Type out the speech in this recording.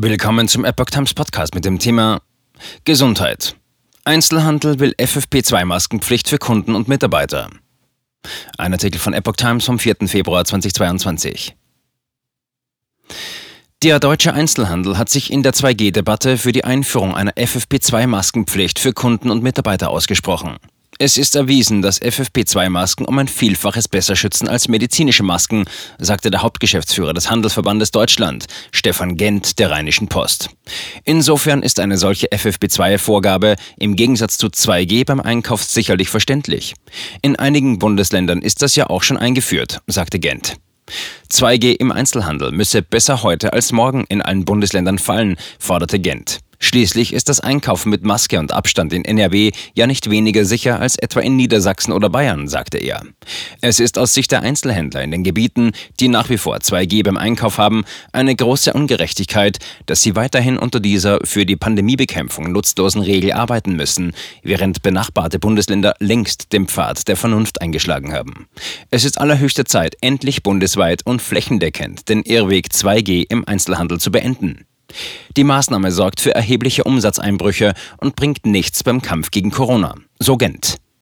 Willkommen zum Epoch Times Podcast mit dem Thema Gesundheit. Einzelhandel will FFP2-Maskenpflicht für Kunden und Mitarbeiter. Ein Artikel von Epoch Times vom 4. Februar 2022. Der deutsche Einzelhandel hat sich in der 2G-Debatte für die Einführung einer FFP2-Maskenpflicht für Kunden und Mitarbeiter ausgesprochen. Es ist erwiesen, dass FFP2-Masken um ein Vielfaches besser schützen als medizinische Masken, sagte der Hauptgeschäftsführer des Handelsverbandes Deutschland, Stefan Gent, der Rheinischen Post. Insofern ist eine solche FFP2-Vorgabe im Gegensatz zu 2G beim Einkauf sicherlich verständlich. In einigen Bundesländern ist das ja auch schon eingeführt, sagte Gent. 2G im Einzelhandel müsse besser heute als morgen in allen Bundesländern fallen, forderte Gent. Schließlich ist das Einkaufen mit Maske und Abstand in NRW ja nicht weniger sicher als etwa in Niedersachsen oder Bayern, sagte er. Es ist aus Sicht der Einzelhändler in den Gebieten, die nach wie vor 2G beim Einkauf haben, eine große Ungerechtigkeit, dass sie weiterhin unter dieser für die Pandemiebekämpfung nutzlosen Regel arbeiten müssen, während benachbarte Bundesländer längst den Pfad der Vernunft eingeschlagen haben. Es ist allerhöchste Zeit, endlich bundesweit und flächendeckend den Irrweg 2G im Einzelhandel zu beenden. Die Maßnahme sorgt für erhebliche Umsatzeinbrüche und bringt nichts beim Kampf gegen Corona. So Gent.